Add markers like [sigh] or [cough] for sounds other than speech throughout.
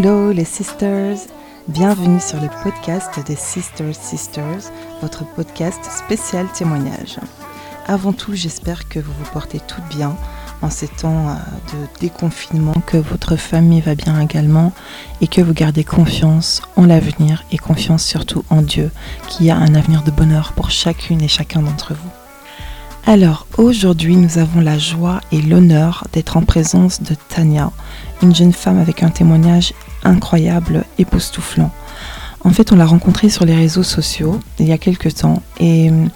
Hello les sisters, bienvenue sur le podcast des Sisters Sisters, votre podcast spécial témoignage. Avant tout, j'espère que vous vous portez toutes bien en ces temps euh, de déconfinement, que votre famille va bien également et que vous gardez confiance en l'avenir et confiance surtout en Dieu qui a un avenir de bonheur pour chacune et chacun d'entre vous. Alors aujourd'hui, nous avons la joie et l'honneur d'être en présence de Tania, une jeune femme avec un témoignage incroyable, époustouflant. En fait, on l'a rencontrée sur les réseaux sociaux il y a quelques temps et euh,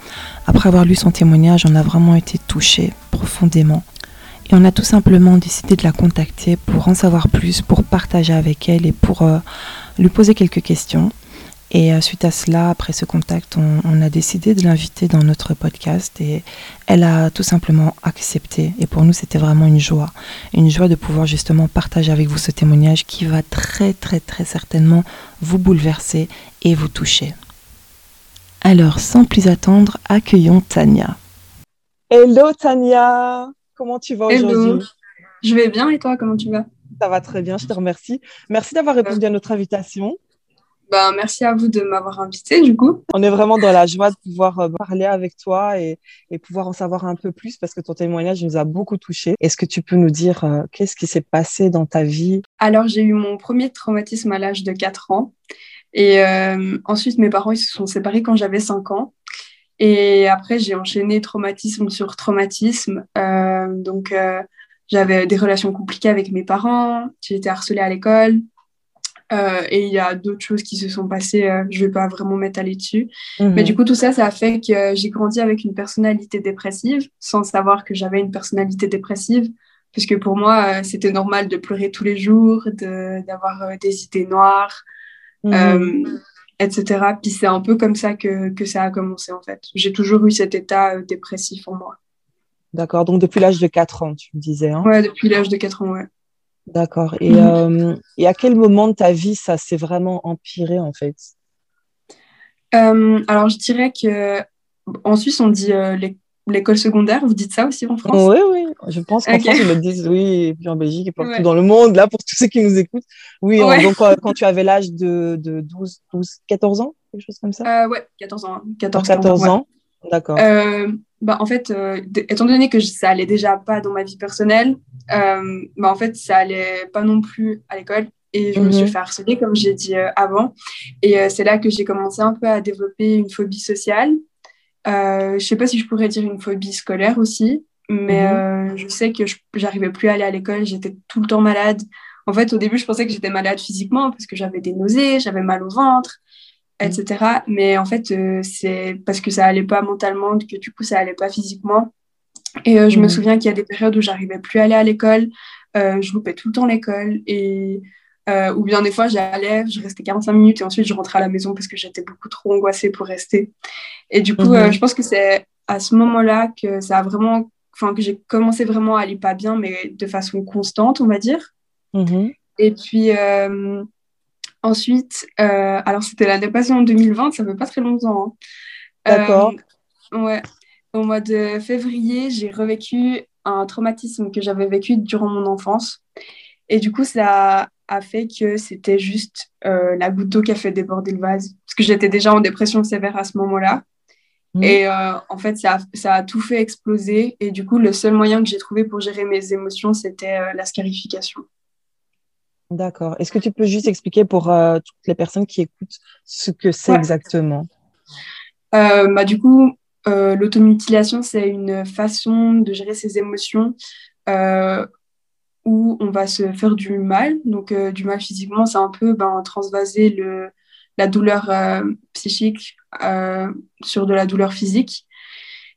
après avoir lu son témoignage, on a vraiment été touchés profondément. Et on a tout simplement décidé de la contacter pour en savoir plus, pour partager avec elle et pour euh, lui poser quelques questions. Et euh, suite à cela, après ce contact, on, a décidé de l'inviter dans notre podcast et elle a tout simplement accepté. Et pour nous, c'était vraiment une joie. Une joie de pouvoir justement partager avec vous ce témoignage qui va très très très certainement vous bouleverser et vous toucher. Alors, sans plus attendre, accueillons Tania. Hello Tania, comment tu vas aujourd'hui? Je vais bien et toi, comment tu vas? Ça va très bien, je te remercie. Merci d'avoir répondu à notre invitation. Ben, merci à vous de m'avoir invité du coup. On est vraiment dans la joie de pouvoir euh, parler avec toi et, pouvoir en savoir un peu plus parce que ton témoignage nous a beaucoup touchés. Est-ce que tu peux nous dire euh, qu'est-ce qui s'est passé dans ta vie? Alors j'ai eu mon premier traumatisme à l'âge de 4 ans et euh, ensuite mes parents ils se sont séparés quand j'avais 5 ans. Et après j'ai enchaîné traumatisme sur traumatisme. donc j'avais des relations compliquées avec mes parents, j'ai été harcelée à l'école, euh, et il y a d'autres choses qui se sont passées, euh, je ne vais pas vraiment m'étaler dessus. Mais mhm. du coup, tout ça, ça a fait que j'ai grandi avec une personnalité dépressive, sans savoir que j'avais une personnalité dépressive, puisque pour moi, euh, c'était normal de pleurer tous les jours, d'avoir des idées noires, mhm. etc. Puis c'est un peu comme ça que, que, ça a commencé, en fait. J'ai toujours eu cet état dépressif en moi. D'accord, donc depuis l'âge de 4 ans, tu me disais. Hein? Ouais, depuis l'âge de 4 ans, ouais. D'accord. Et, euh, et, à quel moment de ta vie ça s'est vraiment empiré en fait? Euh, Alors je dirais que en Suisse on dit euh, l'école secondaire. Vous dites ça aussi en France? Oui, oui. Je pense qu'en France ils le disent, oui, et puis en Belgique et partout dans le monde. Là pour tous ceux qui nous écoutent. Oui. donc quand tu avais l'âge de, de 12, 12, 14 ans, quelque chose comme ça? ouais, 14 ans. 14, 14 ans. D'accord. bah, en fait, étant donné que ça allait déjà pas dans ma vie personnelle, euh, bah, en fait, ça allait pas non plus à l'école. Et je me suis mhm. fait harceler, comme j'ai dit euh, avant. Et euh, c'est là que j'ai commencé un peu à développer une phobie sociale. je sais pas si je pourrais dire une phobie scolaire aussi, mais mhm. je sais que j'arrivais plus à aller à l'école, j'étais tout le temps malade. En fait, au début, je pensais que j'étais malade physiquement parce que j'avais des nausées, j'avais mal au ventre, etc. Mhm. Mais en fait, c'est parce que ça allait pas mentalement que du coup, ça allait pas physiquement. Et euh, je me mhm. souviens qu'il y a des périodes où j'arrivais plus à aller à l'école, euh, je loupais tout le temps l'école, et euh, ou bien des fois j'allais, je restais 45 minutes et ensuite je rentrais à la maison parce que j'étais beaucoup trop angoissée pour rester. Et du coup, mhm. je pense que c'est à ce moment-là que ça a vraiment, enfin que j'ai commencé vraiment à aller pas bien, mais de façon constante, on va dire. Mhm. Et puis ensuite, alors c'était l'année passée en 2020, ça fait pas très longtemps. Hein. D'accord. Ouais, au mois de février, j'ai revécu un traumatisme que j'avais vécu durant mon enfance. Et du coup, ça a fait que c'était juste euh, la goutte d'eau qui a fait déborder le vase. Parce que j'étais déjà en dépression sévère à ce moment-là. Mmh. Et euh, en fait, ça a, ça a, tout fait exploser. Et du coup, le seul moyen que j'ai trouvé pour gérer mes émotions, c'était euh, la scarification. D'accord. Est-ce que tu peux juste expliquer pour toutes les personnes qui écoutent ce que c'est exactement? Bah, Du coup, euh, l'automutilation, c'est une façon de gérer ses émotions euh, où on va se faire du mal. Donc, euh, du mal physiquement, c'est un peu ben, transvaser le, la douleur psychique sur de la douleur physique.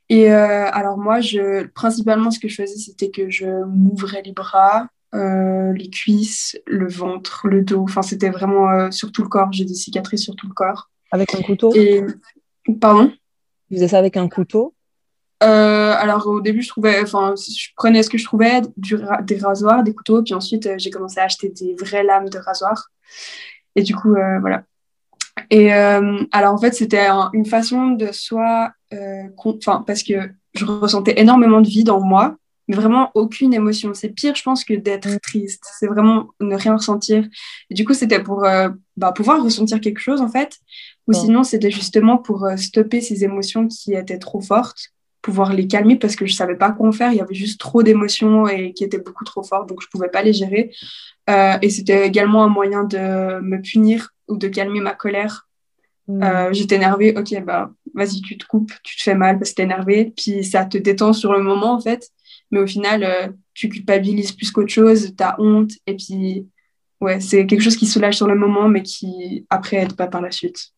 Et alors, moi, je, principalement, ce que je faisais, c'était que je m'ouvrais les bras, les cuisses, le ventre, le dos. Enfin, c'était vraiment sur tout le corps. J'ai des cicatrices sur tout le corps. Avec un couteau? Et... Pardon? Tu faisais ça avec un couteau? Euh, alors au début, je trouvais, enfin, je prenais ce que je trouvais, des rasoirs, des couteaux, puis ensuite euh, j'ai commencé à acheter des vraies lames de rasoir. Et du coup, euh, voilà. Et alors en fait, c'était une façon de soit, enfin, parce que je ressentais énormément de vide en moi, mais vraiment aucune émotion. C'est pire, je pense, que d'être mm. triste. C'est vraiment ne rien ressentir. Et du coup, c'était pour euh, bah, pouvoir ressentir quelque chose, en fait. Ou sinon, c'était justement pour euh, stopper ces émotions qui étaient trop fortes, pouvoir les calmer parce que je savais pas quoi en faire. Il y avait juste trop d'émotions et qui étaient beaucoup trop fortes, donc je pouvais pas les gérer. Euh, et c'était également un moyen de me punir ou de calmer ma colère. Mm. J'étais énervée, ok, bah vas-y, tu te coupes, tu te fais mal parce que t'es énervé, puis ça te détend sur le moment en fait mais au final, euh, tu culpabilises plus qu'autre chose, tu as honte, et puis, ouais, c'est quelque chose qui soulage sur le moment, mais qui, après, aide pas par la suite.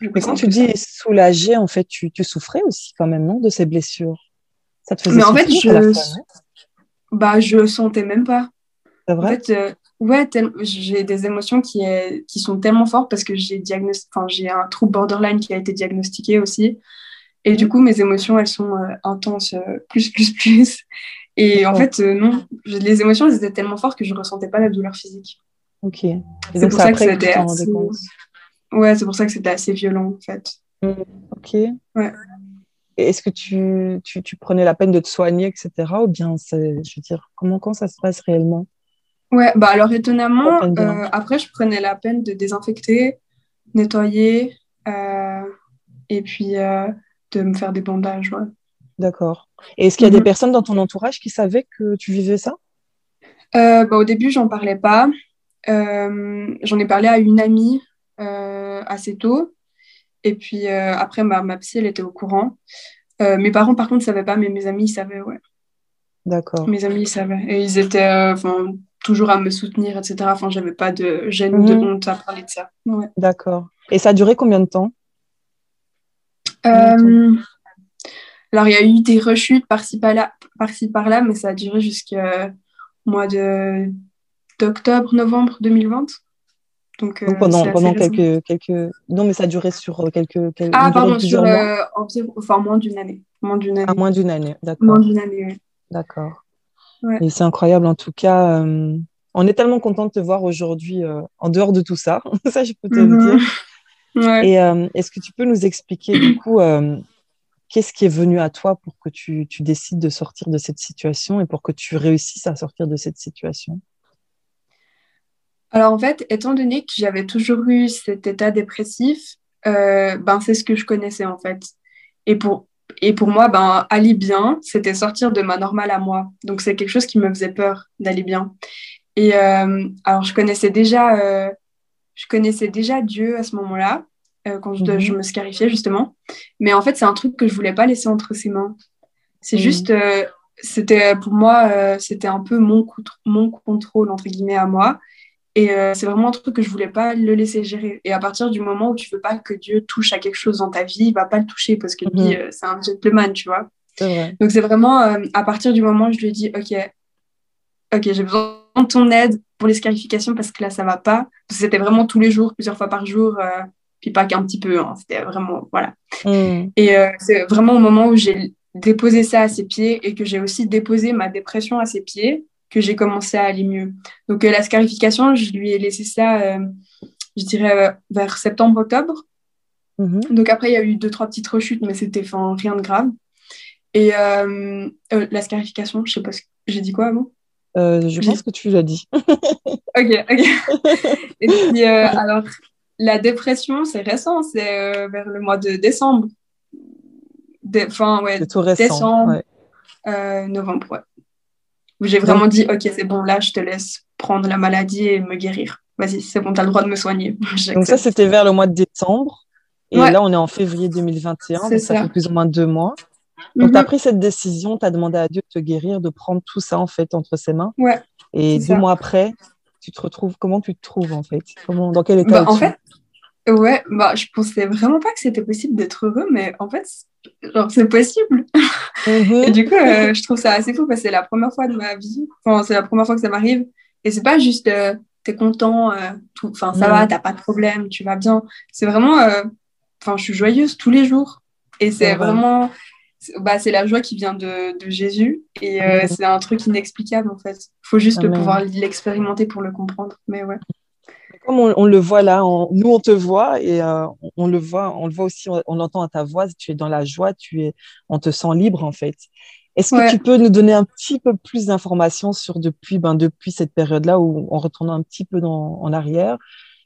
Mais quand tu dis soulager, en fait, tu, tu, souffrais aussi quand même, non, de ces blessures? Ça te faisait Mais en fait, je... bah, je sentais même pas. C'est vrai? En fait, euh, ouais, j'ai des émotions qui, qui sont tellement fortes parce que j'ai j'ai un trouble borderline qui a été diagnostiqué aussi. Et du coup, mes émotions, elles sont euh, intenses, euh, plus, plus, plus. Et en fait, euh, non, les émotions, elles étaient tellement fortes que je ne ressentais pas la douleur physique. Ok. C'est pour ça que c'était assez... Ouais, c'est pour ça que c'était assez violent, en fait. Mmh, ok. Ouais. Est-ce que tu, tu, tu, prenais la peine de te soigner, etc. Ou bien, je veux dire, comment quand ça se passe réellement? Ouais, bah alors étonnamment, après, je prenais la peine de désinfecter, nettoyer, et puis de me faire des bandages. Ouais. D'accord. Et est-ce qu'il y a des mhm. personnes dans ton entourage qui savaient que tu vivais ça? Euh, bah, Au début, j'en parlais pas. Euh, j'en ai parlé à une amie euh, assez tôt. Et puis après, ma, ma psy, elle était au courant. mes parents, par contre, ne savaient pas, mais mes amis, ils savaient, ouais. D'accord. Mes amis, ils savaient. Et ils étaient toujours à me soutenir, etc. Enfin, j'avais pas de gêne ou de mhm. honte à parler de ça. Ouais. D'accord. Et ça a duré combien de temps? Alors, il y a eu des rechutes par-ci par-là, par par-là, mais ça a duré jusqu'au mois de d'octobre, novembre 2020. Donc, euh, pendant, pendant quelques, quelques. Non, mais ça a duré sur quelques. quelques... Ah, pardon, sur euh, environ... enfin, moins d'une année. Moins d'une année. Ah, moins d'une année, d'accord. Moins d'une année, oui. D'accord. Ouais. Et c'est incroyable, en tout cas. on est tellement content de te voir aujourd'hui en dehors de tout ça. [laughs] ça, je peux te le mhm. Et euh, est-ce que tu peux nous expliquer du coup euh, qu'est-ce qui est venu à toi pour que tu, tu, décides de sortir de cette situation et pour que tu réussisses à sortir de cette situation? Alors en fait, étant donné que j'avais toujours eu cet état dépressif, euh, ben c'est ce que je connaissais en fait. Et pour et pour moi, ben aller bien, c'était sortir de ma normale à moi. Donc c'est quelque chose qui me faisait peur d'aller bien. Et alors je connaissais déjà je connaissais déjà Dieu à ce moment-là, euh, quand je, je, mhm. me scarifiais justement. Mais en fait, c'est un truc que je voulais pas laisser entre ses mains. C'est mhm. juste, euh, c'était pour moi, euh, c'était un peu mon, mon contrôle, entre guillemets, à moi. Et c'est vraiment un truc que je voulais pas le laisser gérer. Et à partir du moment où tu veux pas que Dieu touche à quelque chose dans ta vie, il va pas le toucher parce que lui, mhm. c'est un gentleman, tu vois. Donc c'est vraiment à partir du moment où je lui ai dit, ok, ok, j'ai besoin de ton aide pour les scarifications parce que là, ça va pas. C'était vraiment tous les jours, plusieurs fois par jour, euh, puis pas qu'un petit peu. Hein. C'était vraiment, voilà. Mm. Et euh, c'est vraiment au moment où j'ai déposé ça à ses pieds et que j'ai aussi déposé ma dépression à ses pieds que j'ai commencé à aller mieux. Donc euh, la scarification, je lui ai laissé ça, je dirais, vers septembre-octobre. Mm-hmm. Donc après, il y a eu deux, trois petites rechutes, mais c'était rien de grave. Et la scarification, je sais pas, j'ai dit quoi avant euh, je pense que tu l'as dit. [laughs] ok, ok. Et puis, euh, alors, la dépression, c'est récent, c'est euh, vers le mois de décembre. Enfin, ouais, tout récent, décembre, novembre, ouais. J'ai vraiment dit, ok, c'est bon, là, je te laisse prendre la maladie et me guérir. Vas-y, c'est bon, tu as le droit de me soigner. [laughs] Donc ça, c'était vers le mois de décembre. Et là, on est en février 2021, donc ça. ça fait plus ou moins deux mois. Donc, tu as pris cette décision, tu as demandé à Dieu de te guérir, de prendre tout ça en fait entre ses mains. Ouais. Et deux mois après, tu te retrouves, comment tu te trouves en fait? Comment, Dans quel état bah, En fait, ouais, bah, je pensais vraiment pas que c'était possible d'être heureux, mais en fait, c'est possible. Mhm. et du coup, euh, je trouve ça assez fou parce que c'est la première fois de ma vie, enfin, c'est la première fois que ça m'arrive. Et c'est pas juste, euh, tu es content, euh, enfin, ça va, t'as pas de problème, tu vas bien. C'est vraiment, enfin, je suis joyeuse tous les jours. Et c'est vraiment, bah, c'est la joie qui vient de, de Jésus et euh, c'est un truc inexplicable en fait. Il faut juste pouvoir l'expérimenter pour le comprendre. Mais ouais. Comme on, le voit là, nous on te voit et euh, on, le voit, on le voit aussi, on, l'entend à ta voix. Tu es dans la joie, tu es, on te sent libre en fait. Est-ce que tu peux nous donner un petit peu plus d'informations sur depuis, ben, depuis cette période-là, où en retournant un petit peu dans, en arrière,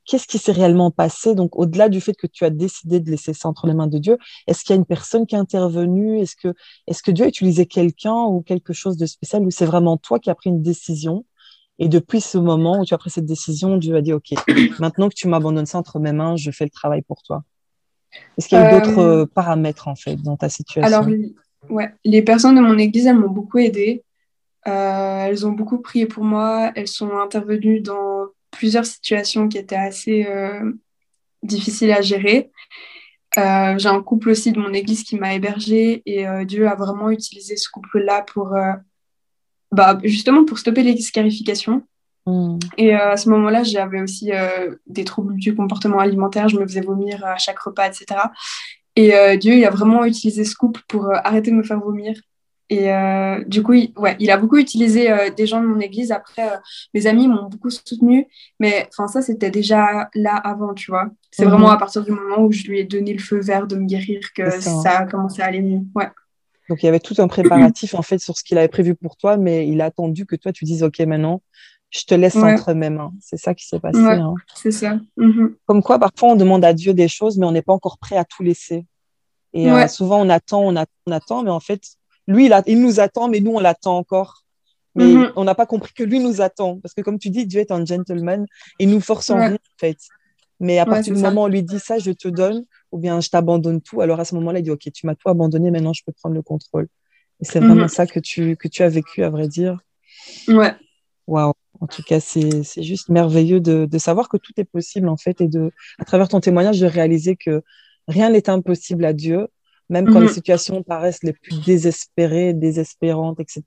qu'est-ce qui s'est réellement passé? Donc, au-delà du fait que tu as décidé de laisser ça entre les mains de Dieu, est-ce qu'il y a une personne qui est intervenue? Est-ce que, est-ce que Dieu a utilisé quelqu'un ou quelque chose de spécial? Ou c'est vraiment toi qui as pris une décision? Et depuis ce moment où tu as pris cette décision, Dieu a dit, OK, [coughs] maintenant que tu m'abandonnes ça entre mes mains, je fais le travail pour toi. Est-ce qu'il y a eu d'autres euh, paramètres, en fait, dans ta situation? Alors, ouais, les personnes de mon église, elles m'ont beaucoup aidée. Euh, elles ont beaucoup prié pour moi. Elles sont intervenues dans plusieurs situations qui étaient assez euh, difficiles à gérer. J'ai un couple aussi de mon église qui m'a hébergée et Dieu a vraiment utilisé ce couple-là pour bah, justement pour stopper les scarifications. Hmm. Et euh, à ce moment-là, j'avais aussi euh, des troubles du comportement alimentaire, je me faisais vomir à chaque repas, etc. Et euh, Dieu, il a vraiment utilisé ce couple pour arrêter de me faire vomir. Et du coup, il, ouais, il a beaucoup utilisé des gens de mon église. Après, mes amis m'ont beaucoup soutenu. Mais ça, c'était déjà là avant, tu vois. C'est hmm. vraiment à partir du moment où je lui ai donné le feu vert de me guérir que ça. a commencé à aller mieux. Ouais. Donc, il y avait tout un préparatif, en fait, sur ce qu'il avait prévu pour toi, mais il a attendu que toi, tu dises, OK, maintenant, je te laisse entre mes mains. C'est ça qui s'est passé. Hein. C'est ça. Mhm. Comme quoi, parfois, on demande à Dieu des choses, mais on n'est pas encore prêt à tout laisser. Et euh, souvent, on attend, on attend, on attend, mais en fait, lui, il, il nous attend, mais nous, on l'attend encore. Mais mhm. on n'a pas compris que lui nous attend. Parce que, comme tu dis, Dieu est un gentleman et nous force en rien, en fait. Mais à partir du moment où on lui dit ça, je te donne, ou bien je t'abandonne tout, alors à ce moment-là, il dit, OK, tu m'as tout abandonné, maintenant je peux prendre le contrôle. Et c'est vraiment mhm. ça que tu, que tu as vécu, à vrai dire. Ouais. Waouh. En tout cas, c'est juste merveilleux de, de, savoir que tout est possible, en fait, et de, à travers ton témoignage, de réaliser que rien n'est impossible à Dieu, même quand les mhm. situations paraissent les plus désespérées, désespérantes, etc.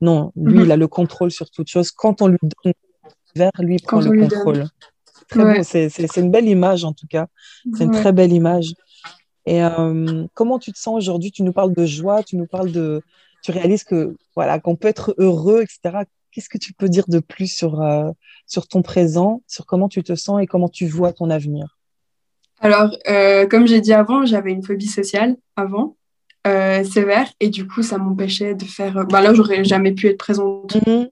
Non, lui, mhm. il a le contrôle sur toute chose. Quand on lui donne vers lui, prend le contrôle. C'est une belle image, en tout cas. C'est une très belle image. Et euh, comment tu te sens aujourd'hui? Tu nous parles de joie, tu nous parles de. Tu réalises que voilà qu'on peut être heureux, etc. Qu'est-ce que tu peux dire de plus sur, euh, sur ton présent, sur comment tu te sens et comment tu vois ton avenir? Alors, euh, comme j'ai dit avant, j'avais une phobie sociale avant, sévère, et du coup, ça m'empêchait de faire. Bah, là, j'aurais jamais pu être présente. Mm-hmm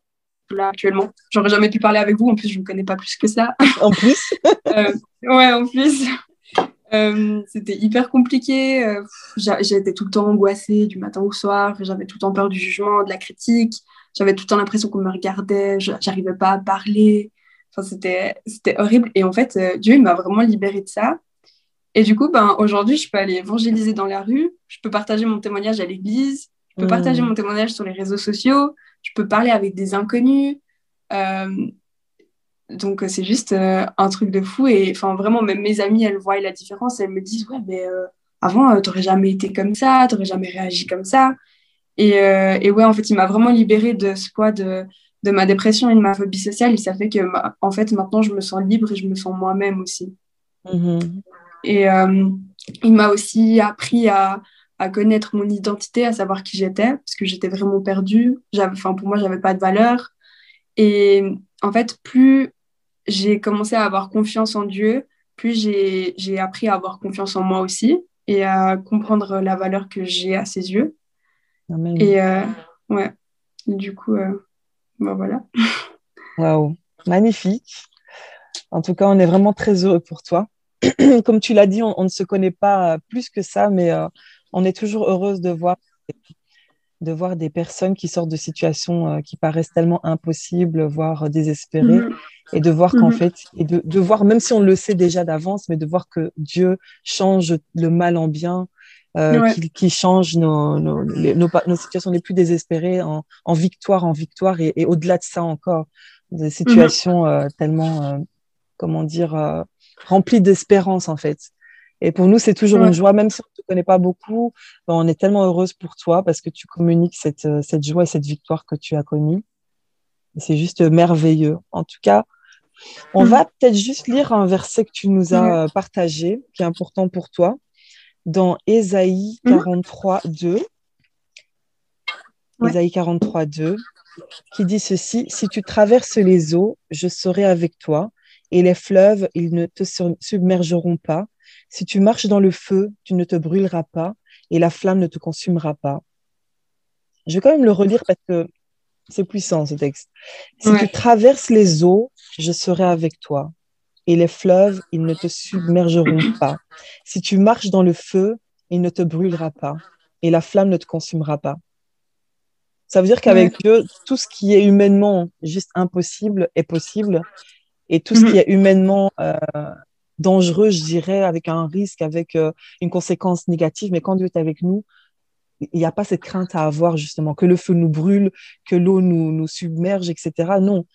là actuellement. J'aurais jamais pu parler avec vous, en plus je ne connais pas plus que ça. En plus [laughs] euh, Ouais, en plus. Euh, c'était hyper compliqué. Euh, j'étais tout le temps angoissée du matin au soir. J'avais tout le temps peur du jugement, de la critique. J'avais tout le temps l'impression qu'on me regardait. J'arrivais pas à parler. Enfin, c'était horrible. Et en fait, Dieu m'a vraiment libérée de ça. Et du coup, ben, aujourd'hui, je peux aller évangéliser dans la rue. Je peux partager mon témoignage à l'église. Je peux partager mmh. mon témoignage sur les réseaux sociaux je peux parler avec des inconnus. Euh, donc, c'est juste euh, un truc de fou. Et enfin, vraiment, même mes amies, elles voient la différence. Elles me disent, ouais, mais euh, avant, tu n'aurais jamais été comme ça, tu n'aurais jamais réagi comme ça. Et, et, ouais, en fait, il m'a vraiment libérée de ce poids de, de, ma dépression et de ma phobie sociale. Et ça fait que, en fait, maintenant, je me sens libre et je me sens moi-même aussi. Mm-hmm. Et il m'a aussi appris à, à connaître mon identité, à savoir qui j'étais, parce que j'étais vraiment perdue. Enfin, pour moi, j'avais pas de valeur. Et en fait, plus j'ai commencé à avoir confiance en Dieu, plus j'ai appris à avoir confiance en moi aussi et à comprendre la valeur que j'ai à ses yeux. Et euh, ouais, du coup, euh, ben voilà. [laughs] Waouh, magnifique. En tout cas, on est vraiment très heureux pour toi. [clears throat] Comme tu l'as dit, on, ne se connaît pas plus que ça, mais euh, on est toujours heureuse de voir, de voir des personnes qui sortent de situations euh, qui paraissent tellement impossibles, voire désespérées, mhm. et de voir qu'en mhm. fait, et de, voir, même si on le sait déjà d'avance, mais de voir que Dieu change le mal en bien, euh, qui, change nos, nos, situations les plus désespérées en, victoire, en victoire, et, au-delà de ça encore, des situations euh, tellement, comment dire, remplies d'espérance en fait. Et pour nous, c'est toujours une joie, même si on ne te connaît pas beaucoup, ben, on est tellement heureuse pour toi parce que tu communiques cette, euh, cette joie et cette victoire que tu as connue. C'est juste merveilleux. En tout cas, on va peut-être juste lire un verset que tu nous as euh, partagé, qui est important pour toi, dans Ésaïe 43, 2. Ésaïe 43, 2, qui dit ceci Si tu traverses les eaux, je serai avec toi, et les fleuves, ils ne te submergeront pas. Si tu marches dans le feu, tu ne te brûleras pas et la flamme ne te consumera pas. Je vais quand même le relire parce que c'est puissant ce texte. Si tu traverses les eaux, je serai avec toi. Et les fleuves, ils ne te submergeront pas. Si tu marches dans le feu, il ne te brûlera pas. Et la flamme ne te consumera pas. Ça veut dire qu'avec Dieu, tout ce qui est humainement juste impossible est possible. Et tout ce qui est humainement euh, dangereux, je dirais, avec un risque, avec euh, une conséquence négative, mais quand Dieu est avec nous, il n'y a pas cette crainte à avoir, justement, que le feu nous brûle, que l'eau nous, nous submerge, etc. Non,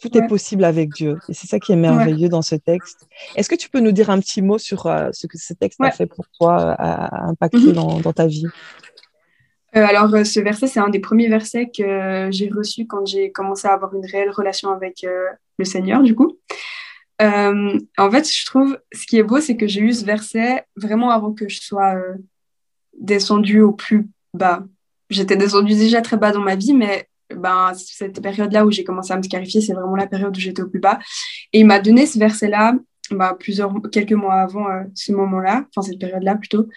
tout est possible avec Dieu. Et c'est ça qui est merveilleux dans ce texte. Est-ce que tu peux nous dire un petit mot sur euh, ce que ce texte a fait pour toi, a, impacté mhm. dans, dans, ta vie? Euh, alors, ce verset, c'est un des premiers versets que j'ai reçu quand j'ai commencé à avoir une réelle relation avec le Seigneur, du coup. Euh, en fait, je trouve, ce qui est beau, c'est que j'ai eu ce verset vraiment avant que je sois euh, descendue au plus bas. J'étais descendue déjà très bas dans ma vie, mais ben, cette période-là où j'ai commencé à me scarifier, c'est vraiment la période où j'étais au plus bas. Et il m'a donné ce verset-là, ben, plusieurs, quelques mois avant euh, ce moment-là, enfin cette période-là plutôt.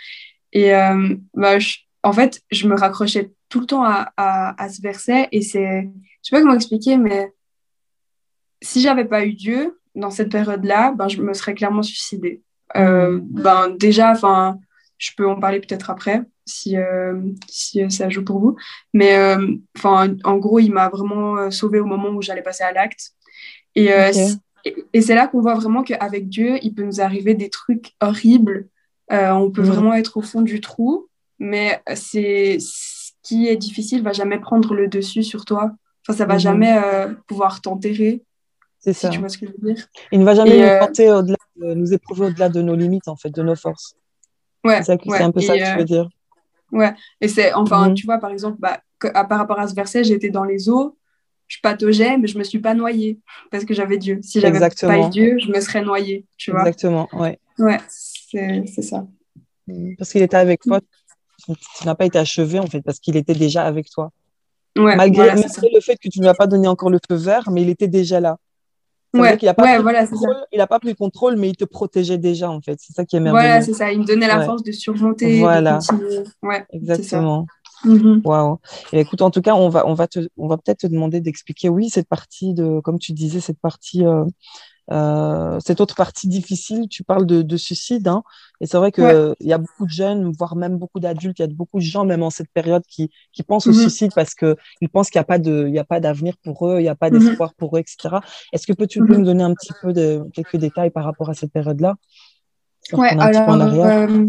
Et ben, en fait, je me raccrochais tout le temps à, à, ce verset. Et c'est, je sais pas comment expliquer, mais si j'avais pas eu Dieu, dans cette période-là, ben, je me serais clairement suicidée. Euh, ben, déjà, enfin, je peux en parler peut-être après si, euh, si ça joue pour vous. Mais euh, enfin, en gros, il m'a vraiment sauvée au moment où j'allais passer à l'acte. Et, et, c'est là qu'on voit vraiment qu'avec Dieu, il peut nous arriver des trucs horribles. on peut mm. vraiment être au fond du trou, mais c'est ce qui est difficile va jamais prendre le dessus sur toi. Enfin, ça va mm-hmm. jamais pouvoir t'enterrer. C'est ça. Il ne va jamais nous euh, au-delà, nous éprouver au-delà de nos limites, en fait, de nos forces. Ouais. C'est, un peu ça que tu veux euh, dire. Ouais. Et c'est, enfin, mhm. tu vois, par exemple, bah, par rapport à ce verset, j'étais dans les eaux, je pataugeais, mais je me suis pas noyée parce que j'avais Dieu. Si j'avais pas eu Dieu, je me serais noyée, tu vois. Exactement, ouais. Ouais, c'est, ça. Mhm. Parce qu'il était avec toi, tu n'as pas été achevé, en fait, parce qu'il était déjà avec toi. Ouais, malgré, malgré le fait que tu ne lui as pas donné encore le feu vert, mais il était déjà là ouais, il n'a pas, voilà, pas pris le contrôle, mais il te protégeait déjà, en fait. C'est ça qui est merveilleux. Voilà, c'est ça. Il me donnait la force de surmonter. Voilà. Ouais, Exactement. Mhm. Waouh. Écoute, en tout cas, on va, on va, te, on va peut-être te demander d'expliquer, oui, cette partie de, comme tu disais, cette partie euh, euh, cette autre partie difficile, tu parles de, suicide, hein, et c'est vrai qu'il il y a beaucoup de jeunes, voire même beaucoup d'adultes, il y a beaucoup de gens, même en cette période, qui, qui pensent au mhm. suicide parce qu'ils pensent qu'il n'y a pas d'avenir pour eux, il n'y a pas mhm. d'espoir pour eux, etc. Est-ce que peux tu peux mhm. nous donner un petit peu de quelques détails par rapport à cette période-là? Ouais, alors, euh,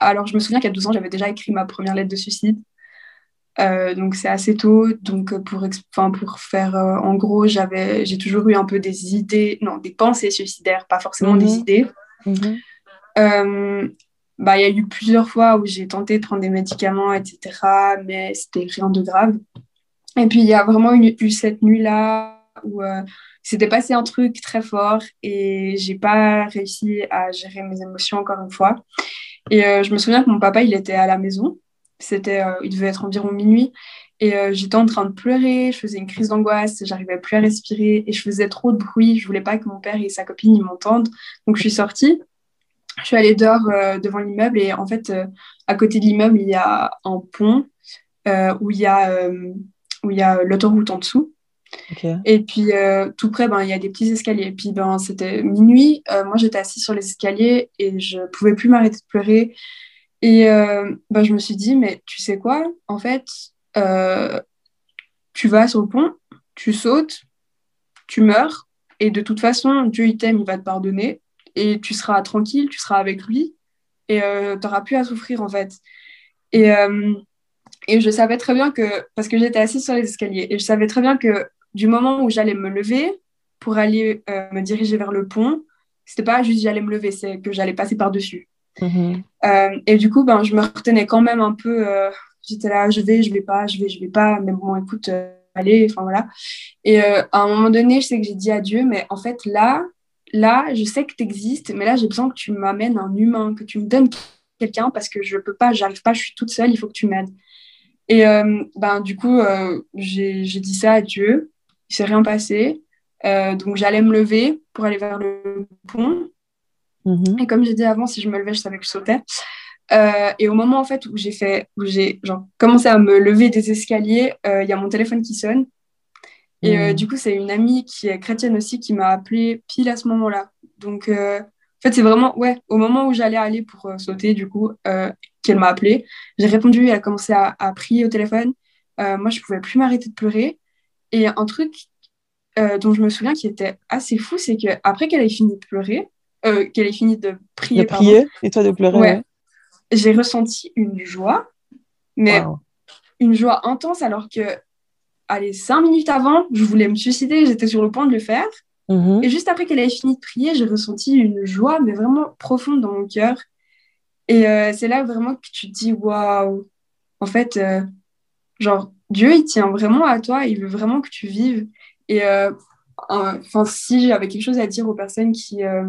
alors, je me souviens qu'à 12 ans, j'avais déjà écrit ma première lettre de suicide. Euh, donc c'est assez tôt. Donc pour, enfin, pour faire, euh, en gros, j'avais, j'ai toujours eu un peu des idées, non, des pensées suicidaires, pas forcément des mhm. idées. Mhm. Euh, bah, il y a eu plusieurs fois où j'ai tenté de prendre des médicaments, etc., mais c'était rien de grave. Et puis il y a vraiment eu cette nuit-là où s'était passé un truc très fort et j'ai pas réussi à gérer mes émotions encore une fois. Et je me souviens que mon papa, il était à la maison c'était, euh, il devait être environ minuit. Et euh, j'étais en train de pleurer, je faisais une crise d'angoisse, j'arrivais plus à respirer et je faisais trop de bruit. Je voulais pas que mon père et sa copine m'entendent. Donc je suis sortie. Je suis allée dehors euh, devant l'immeuble et en fait, à côté de l'immeuble, il y a un pont où il y a, où il y a l'autoroute en dessous. Et puis tout près, ben, il y a des petits escaliers. Et puis ben, c'était minuit. moi, j'étais assise sur les escaliers et je pouvais plus m'arrêter de pleurer. Et euh, bah, je me suis dit, mais tu sais quoi, en fait, euh, tu vas sur le pont, tu sautes, tu meurs, et de toute façon, Dieu, il t'aime, il va te pardonner, et tu seras tranquille, tu seras avec lui, et euh, tu n'auras plus à souffrir, en fait. Et, et je savais très bien que, parce que j'étais assise sur les escaliers, et je savais très bien que du moment où j'allais me lever pour aller me diriger vers le pont, c'était pas juste j'allais me lever, c'est que j'allais passer par-dessus. Mhm. Euh, et du coup, ben, je me retenais quand même un peu. Euh, j'étais là, je vais, je vais pas, je vais, je vais pas. Mais bon, écoute, euh, allez, enfin voilà. Et à un moment donné, je sais que j'ai dit à Dieu, mais en fait, là, là, je sais que tu existes, mais là, j'ai besoin que tu m'amènes un humain, que tu me donnes quelqu'un parce que je peux pas, j'arrive pas, je suis toute seule, il faut que tu m'aides. Et ben, du coup, j'ai dit ça à Dieu. Il s'est rien passé. donc, j'allais me lever pour aller vers le pont. Mhm. Et comme j'ai dit avant, si je me levais, je savais que je sautais. et au moment en fait où j'ai fait, où j'ai commencé à me lever des escaliers, il y a mon téléphone qui sonne. Et mm. du coup, c'est une amie qui est chrétienne aussi qui m'a appelée pile à ce moment-là. Donc, en fait, c'est vraiment, ouais, au moment où j'allais aller pour sauter, du coup, qu'elle m'a appelée, j'ai répondu, elle a commencé à, à prier au téléphone. moi, je pouvais plus m'arrêter de pleurer. Et un truc euh, dont je me souviens qui était assez fou, c'est qu'après qu'elle ait fini de pleurer, euh, qu'elle ait fini de prier, de prier et toi de pleurer, j'ai ressenti une joie, mais une joie intense alors que, allez, cinq minutes avant, je voulais me suicider, j'étais sur le point de le faire. Mm-hmm. Et juste après qu'elle ait fini de prier, j'ai ressenti une joie, mais vraiment profonde dans mon cœur. Et euh, c'est là vraiment que tu te dis, waouh, en fait, genre, Dieu, il tient vraiment à toi, il veut vraiment que tu vives. Et euh, enfin, si j'avais quelque chose à dire aux personnes qui, euh,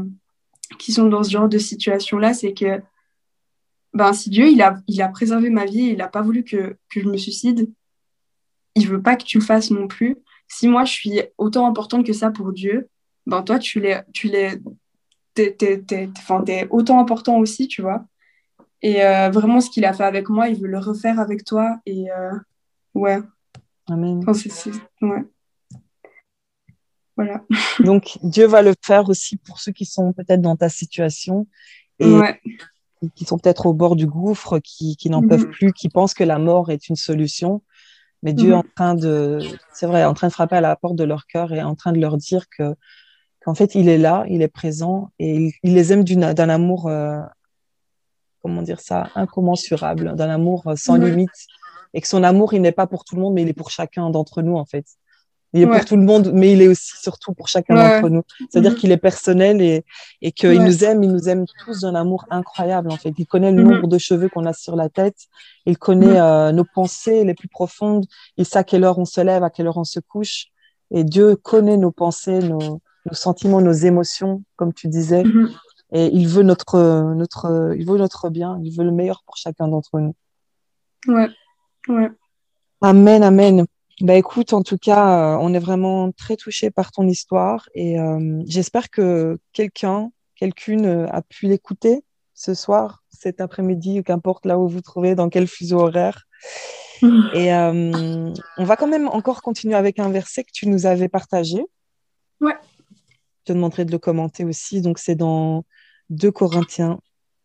qui sont dans ce genre de situation-là, c'est que ben, si Dieu il a, il a préservé ma vie, il n'a pas voulu que, que, je me suicide, il veut pas que tu le fasses non plus. Si moi je suis autant importante que ça pour Dieu, ben toi tu l'es, tu l'es, t'es, t'es, t'es, t'es autant important aussi, tu vois. Et euh, vraiment ce qu'il a fait avec moi, il veut le refaire avec toi. Et ouais. Amen. ouais. Voilà. [laughs] Donc, Dieu va le faire aussi pour ceux qui sont peut-être dans ta situation et qui sont peut-être au bord du gouffre, qui, qui n'en peuvent mhm. plus, qui pensent que la mort est une solution. Mais Dieu est mhm. en train de, c'est vrai, en train de frapper à la porte de leur cœur et en train de leur dire que qu'en fait, il est là, il est présent et il, les aime d'un amour, euh, comment dire ça, incommensurable, d'un amour euh, sans limite. Et que son amour, il n'est pas pour tout le monde, mais il est pour chacun d'entre nous, en fait. Il est pour tout le monde, mais il est aussi surtout pour chacun d'entre nous. C'est-à-dire mhm. qu'il est personnel et, et qu'il nous aime, il nous aime tous d'un amour incroyable en fait. Il connaît le mhm. nombre de cheveux qu'on a sur la tête, il connaît mhm. euh, nos pensées les plus profondes, il sait à quelle heure on se lève, à quelle heure on se couche. Et Dieu connaît nos pensées, nos, nos sentiments, nos émotions, comme tu disais. Et il veut notre, notre, il veut notre bien, il veut le meilleur pour chacun d'entre nous. Ouais, ouais. Amen, amen. Bah écoute, en tout cas, euh, on est vraiment très touché par ton histoire et euh, j'espère que quelqu'un, quelqu'une euh, a pu l'écouter ce soir, cet après-midi, qu'importe là où vous vous trouvez, dans quel fuseau horaire. [laughs] Et on va quand même encore continuer avec un verset que tu nous avais partagé. Ouais. Je te demanderai de le commenter aussi. Donc c'est dans 2 Corinthiens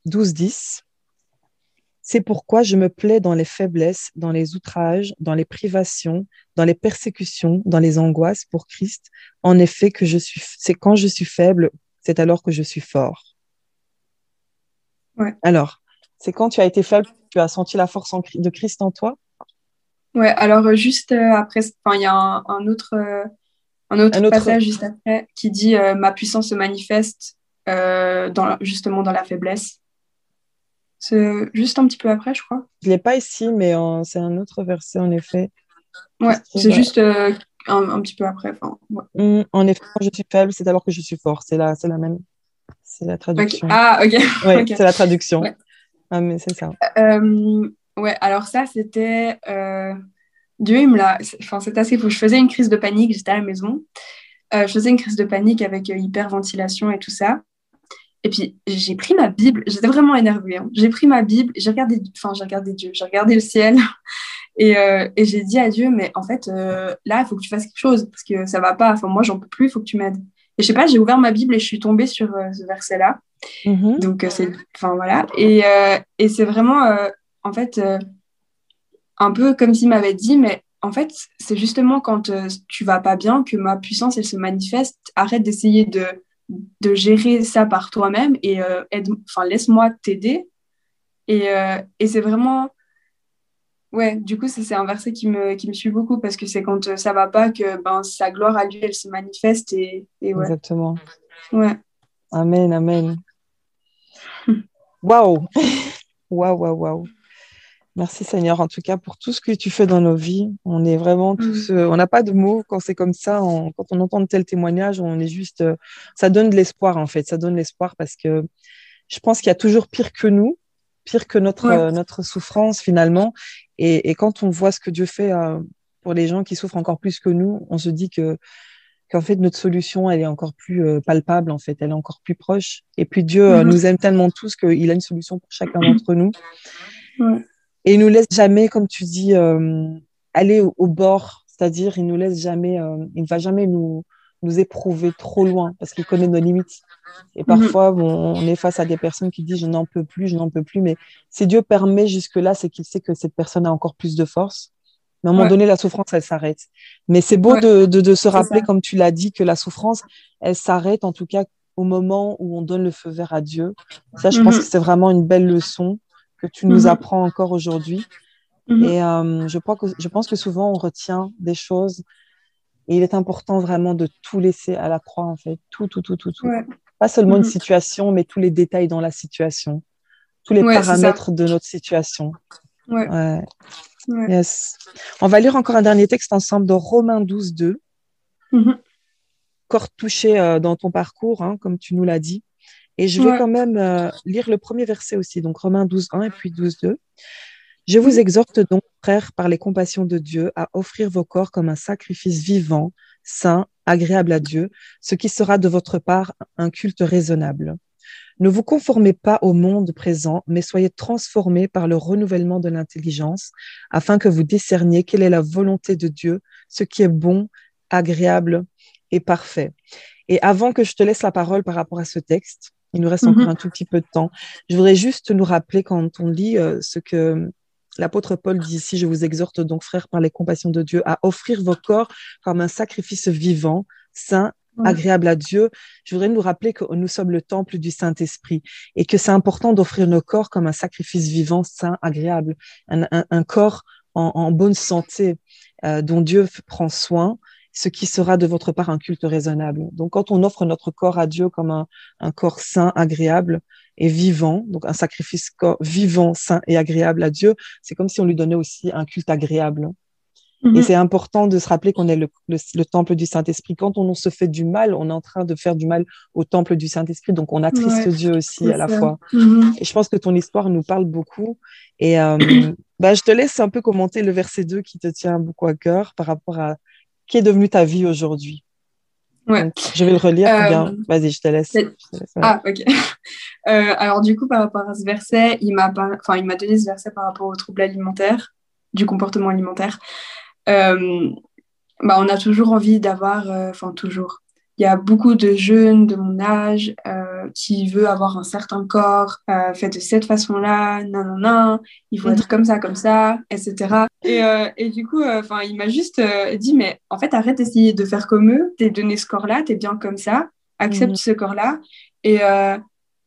12, 10. C'est pourquoi je me plais dans les faiblesses, dans les outrages, dans les privations, dans les persécutions, dans les angoisses pour Christ. En effet, que je suis, c'est quand je suis faible, c'est alors que je suis fort. Ouais. Alors, c'est quand tu as été faible, tu as senti la force de Christ en toi? Ouais, alors euh, juste euh, après, il y a un, autre, euh, un, autre passage juste après qui dit Ma puissance se manifeste dans, justement dans la faiblesse. C'est juste un petit peu après, je crois. Je ne l'ai pas ici, mais c'est un autre verset, en effet. Ouais, c'est juste euh, un, petit peu après. Mmh, en effet, quand je suis faible, c'est alors que je suis fort. C'est la, la même. C'est la traduction. Ah, ok. Ouais, [laughs] c'est la traduction. Ah, mais c'est ça. Euh, ouais, alors ça, c'était. Euh, Dieu, il me l'a. Enfin, c'est assez fou. Je faisais une crise de panique, j'étais à la maison. je faisais une crise de panique avec hyperventilation et tout ça. Et puis, j'ai pris ma Bible, j'étais vraiment énervée. Hein. J'ai pris ma Bible, j'ai regardé, enfin, j'ai regardé Dieu, j'ai regardé le ciel [laughs] et, euh, et j'ai dit à Dieu, mais en fait, euh, là, il faut que tu fasses quelque chose parce que ça va pas. Enfin, moi, j'en peux plus, il faut que tu m'aides. Et je sais pas, j'ai ouvert ma Bible et je suis tombée sur euh, ce verset-là. Mm-hmm. Donc, c'est, enfin, voilà. Et, et c'est vraiment, en fait, un peu comme s'il m'avait dit, mais en fait, c'est justement quand tu vas pas bien que ma puissance, elle se manifeste. Arrête d'essayer de de gérer ça par toi-même et euh, enfin, laisse-moi t'aider. Et, euh, et c'est vraiment. Ouais, du coup, c'est un verset qui me, qui me suit beaucoup parce que c'est quand euh, ça va pas que ben, sa gloire à lui, elle se manifeste. Et, et ouais. Exactement. Ouais. Amen, amen. [laughs] Waouh! Waouh, waouh, waouh. Merci Seigneur, en tout cas, pour tout ce que tu fais dans nos vies. On est vraiment tous, mm. euh, on n'a pas de mots quand c'est comme ça. quand on entend de tels témoignages, on est juste, euh, ça donne de l'espoir en fait. Ça donne l'espoir parce que je pense qu'il y a toujours pire que nous, pire que notre, euh, notre souffrance finalement. Et, et, quand on voit ce que Dieu fait pour les gens qui souffrent encore plus que nous, on se dit que qu'en fait notre solution elle est encore plus euh, palpable en fait, elle est encore plus proche. Et puis Dieu euh, mhm. nous aime tellement tous qu'il a une solution pour chacun d'entre nous. Et il nous laisse jamais, comme tu dis, euh, aller au, bord, c'est-à-dire il nous laisse jamais, il ne va jamais nous nous éprouver trop loin parce qu'il connaît nos limites. Et mhm. parfois, on est face à des personnes qui disent je n'en peux plus, je n'en peux plus. Mais si Dieu permet jusque-là, c'est qu'il sait que cette personne a encore plus de force. Mais à un moment donné, la souffrance, elle s'arrête. Mais c'est beau de, de, de, se rappeler, comme tu l'as dit, que la souffrance, elle s'arrête en tout cas au moment où on donne le feu vert à Dieu. Ça, je pense mhm. que c'est vraiment une belle leçon que tu nous mhm. apprends encore aujourd'hui. Et euh, je, crois que, je pense que souvent, on retient des choses et il est important vraiment de tout laisser à la croix, en fait. Tout, tout, tout, tout, tout. Pas seulement une mhm. situation, mais tous les détails dans la situation. Tous les paramètres de notre situation. Ouais. Yes. On va lire encore un dernier texte ensemble de Romains 12, 2. Mm Corps touché euh, dans ton parcours, hein, comme tu nous l'as dit. Et je vais quand même euh, lire le premier verset aussi, donc Romains 12, 1 et puis 12, 2. Je vous exhorte donc, frères, par les compassions de Dieu, à offrir vos corps comme un sacrifice vivant, saint, agréable à Dieu, ce qui sera de votre part un culte raisonnable. Ne vous conformez pas au monde présent, mais soyez transformés par le renouvellement de l'intelligence, afin que vous discerniez quelle est la volonté de Dieu, ce qui est bon, agréable et parfait. Et avant que je te laisse la parole par rapport à ce texte, il nous reste encore mhm. un tout petit peu de temps. Je voudrais juste nous rappeler quand on lit euh, ce que L'apôtre Paul dit ici, je vous exhorte donc, frères, par les compassions de Dieu, à offrir vos corps comme un sacrifice vivant, saint, agréable à Dieu. Je voudrais nous rappeler que nous sommes le temple du Saint-Esprit et que c'est important d'offrir nos corps comme un sacrifice vivant, saint, agréable, un, corps en, bonne santé euh, dont Dieu prend soin ce qui sera de votre part un culte raisonnable. Donc, quand on offre notre corps à Dieu comme un, un corps saint, agréable, et vivant, donc un sacrifice vivant, sain et agréable à Dieu, c'est comme si on lui donnait aussi un culte agréable. Et mhm. c'est important de se rappeler qu'on est le, le, temple du Saint-Esprit. Quand on, se fait du mal, on est en train de faire du mal au temple du Saint-Esprit. Donc, on attriste Dieu aussi à la fois. Mhm. Et je pense que ton histoire nous parle beaucoup. Et euh, [clears throat] bah, je te laisse un peu commenter le verset 2 qui te tient beaucoup à cœur par rapport à qui est devenu ta vie aujourd'hui? Ouais. je vais le relire. Euh, Vas-y, je te laisse. Ah, ok. [laughs] Euh, alors, du coup, par rapport à ce verset, il m'a enfin, il m'a donné ce verset par rapport aux troubles alimentaires, du comportement alimentaire. Euh, bah, on a toujours envie d'avoir, enfin, toujours, il y a beaucoup de jeunes de mon âge qui veulent avoir un certain corps fait de cette façon-là, non, non, non, il faut être comme ça, comme ça, etc. Et, euh, et du coup, enfin, il m'a juste dit, mais en fait, arrête d'essayer de faire comme eux, t'es donné ce corps-là, t'es bien comme ça, accepte mhm. ce corps-là. Et,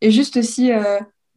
et juste aussi,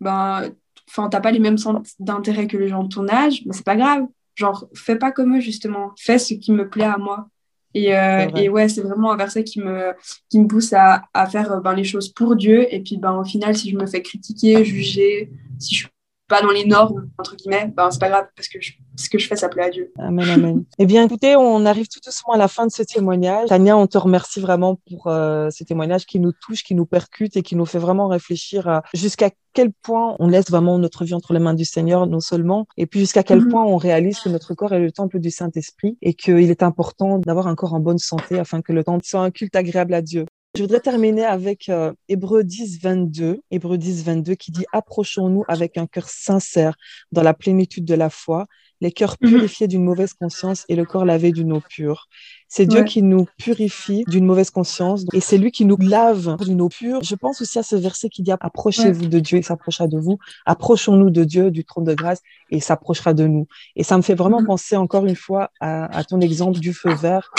ben, enfin, t'as pas les mêmes centres d'intérêt que les gens de ton âge, mais c'est pas grave. Genre, fais pas comme eux, justement. Fais ce qui me plaît à moi. Et, euh, et, ouais, c'est vraiment un verset qui me, qui me pousse à, à faire euh, ben, les choses pour Dieu. Et puis, ben, au final, si je me fais critiquer, juger, si je suis pas dans les normes, entre guillemets, ben, c'est pas grave parce que je, ce que je fais, ça plaît à Dieu. Amen, amen. [laughs] eh bien, écoutez, on arrive tout doucement à la fin de ce témoignage. Tania, on te remercie vraiment pour euh, ce témoignage qui nous touche, qui nous percute et qui nous fait vraiment réfléchir jusqu'à quel point on laisse vraiment notre vie entre les mains du Seigneur, non seulement, et puis jusqu'à quel mhm. point on réalise que notre corps est le temple du Saint-Esprit et qu'il est important d'avoir un corps en bonne santé afin que le temple soit un culte agréable à Dieu. Je voudrais terminer avec euh, Hébreu 10, 22. Hébreu 10, 22 qui dit Approchons-nous avec un cœur sincère dans la plénitude de la foi, les cœurs mhm. purifiés d'une mauvaise conscience et le corps lavé d'une eau pure. C'est Dieu qui nous purifie d'une mauvaise conscience et c'est lui qui nous lave d'une eau pure. Je pense aussi à ce verset qui dit approchez-vous de Dieu, il s'approchera de vous. Approchons-nous de Dieu, du trône de grâce et il s'approchera de nous. Et ça me fait vraiment mhm. penser encore une fois à ton exemple du feu vert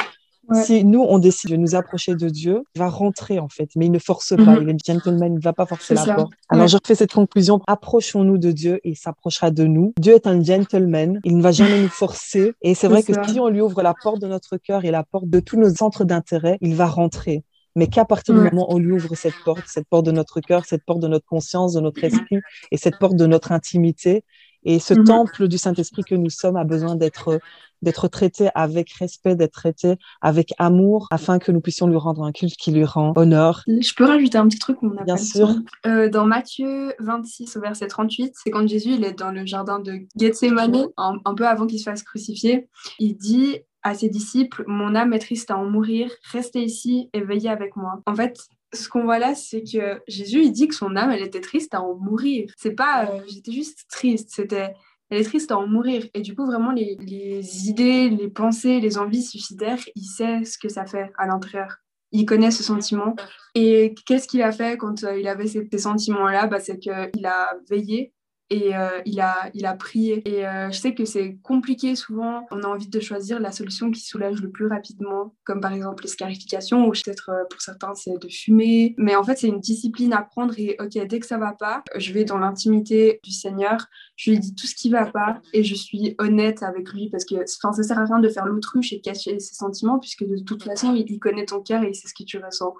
si nous, on décide de nous approcher de Dieu, il va rentrer en fait, mais il ne force pas. Mhm. Il est gentleman, il ne va pas forcer la porte. Alors je refais cette conclusion. Approchons-nous de Dieu et il s'approchera de nous. Dieu est un gentleman. Il ne va jamais nous forcer. Et c'est vrai que si on lui ouvre la porte de notre cœur et la porte de tous nos centres d'intérêt, il va rentrer mais qu'à partir du moment où on lui ouvre cette porte, cette porte de notre cœur, cette porte de notre conscience, de notre esprit et cette porte de notre intimité, et ce mhm. temple du Saint-Esprit que nous sommes a besoin d'être d'être traité avec respect, d'être traité avec amour, afin que nous puissions lui rendre un culte qui lui rend honneur. Je peux rajouter un petit truc qu'on Bien sûr. Euh, dans Matthieu 26 au verset 38, c'est quand Jésus il est dans le jardin de Gethsemane, un, peu avant qu'il se fasse crucifier. Il dit à ses disciples, Mon âme est triste à en mourir, restez ici et veillez avec moi. En fait, ce qu'on voit là, c'est que Jésus, il dit que son âme, elle était triste à en mourir. C'est pas euh, j'étais juste triste, c'était elle est triste à en mourir. Et du coup, vraiment, les, les idées, les pensées, les envies suicidaires, il sait ce que ça fait à l'intérieur. Il connaît ce sentiment. Et qu'est-ce qu'il a fait quand euh, il avait ces, ces sentiments-là? Bah, C'est qu'il a veillé et euh, il, a, il a prié. Et euh, je sais que c'est compliqué souvent. On a envie de choisir la solution qui soulage le plus rapidement, comme par exemple les scarifications, ou peut-être euh, pour certains c'est de fumer. Mais en fait, c'est une discipline à prendre et ok, dès que ça va pas, je vais dans l'intimité du Seigneur, je lui dis tout ce qui va pas et je suis honnête avec lui parce que enfin, ça sert à rien de faire l'autruche et cacher ses sentiments puisque de toute façon, il connaît ton cœur et il sait ce que tu ressens.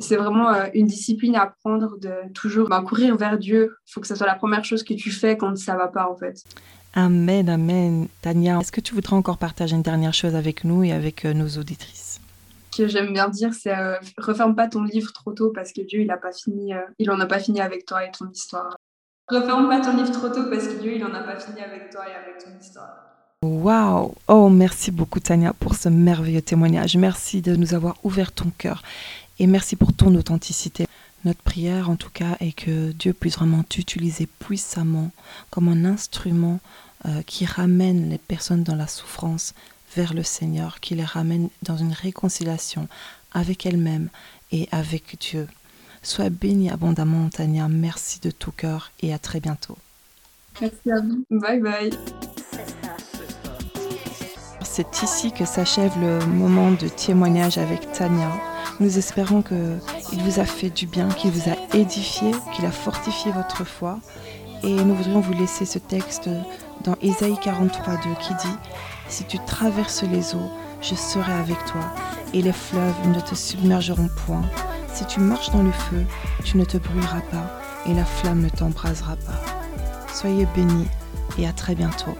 C'est vraiment euh, une discipline à apprendre de toujours bah, courir vers Dieu. Il faut que ce soit la première chose que tu fais quand ça va pas en fait. Amen, amen. Tania, est-ce que tu voudrais encore partager une dernière chose avec nous et avec euh, nos auditrices? Ce que j'aime bien dire, c'est euh, referme pas ton livre trop tôt parce que Dieu, il a pas fini, il en a pas fini avec toi et ton histoire. Referme pas ton livre trop tôt parce que Dieu, il en a pas fini avec toi et avec ton histoire. Waouh Oh, merci beaucoup Tania pour ce merveilleux témoignage. Merci de nous avoir ouvert ton cœur et merci pour ton authenticité. Notre prière, en tout cas, est que Dieu puisse vraiment t'utiliser puissamment comme un instrument euh, qui ramène les personnes dans la souffrance vers le Seigneur, qui les ramène dans une réconciliation avec elles-mêmes et avec Dieu. Sois béni abondamment, Tania. Merci de tout cœur et à très bientôt. Merci à vous. Bye bye. C'est ici que s'achève le moment de témoignage avec Tania. Nous espérons qu'il vous a fait du bien, qu'il vous a édifié, qu'il a fortifié votre foi. Et nous voudrions vous laisser ce texte dans Ésaïe 43, 2 qui dit Si tu traverses les eaux, je serai avec toi, et les fleuves ne te submergeront point. Si tu marches dans le feu, tu ne te brûleras pas, et la flamme ne t'embrasera pas. Soyez bénis et à très bientôt.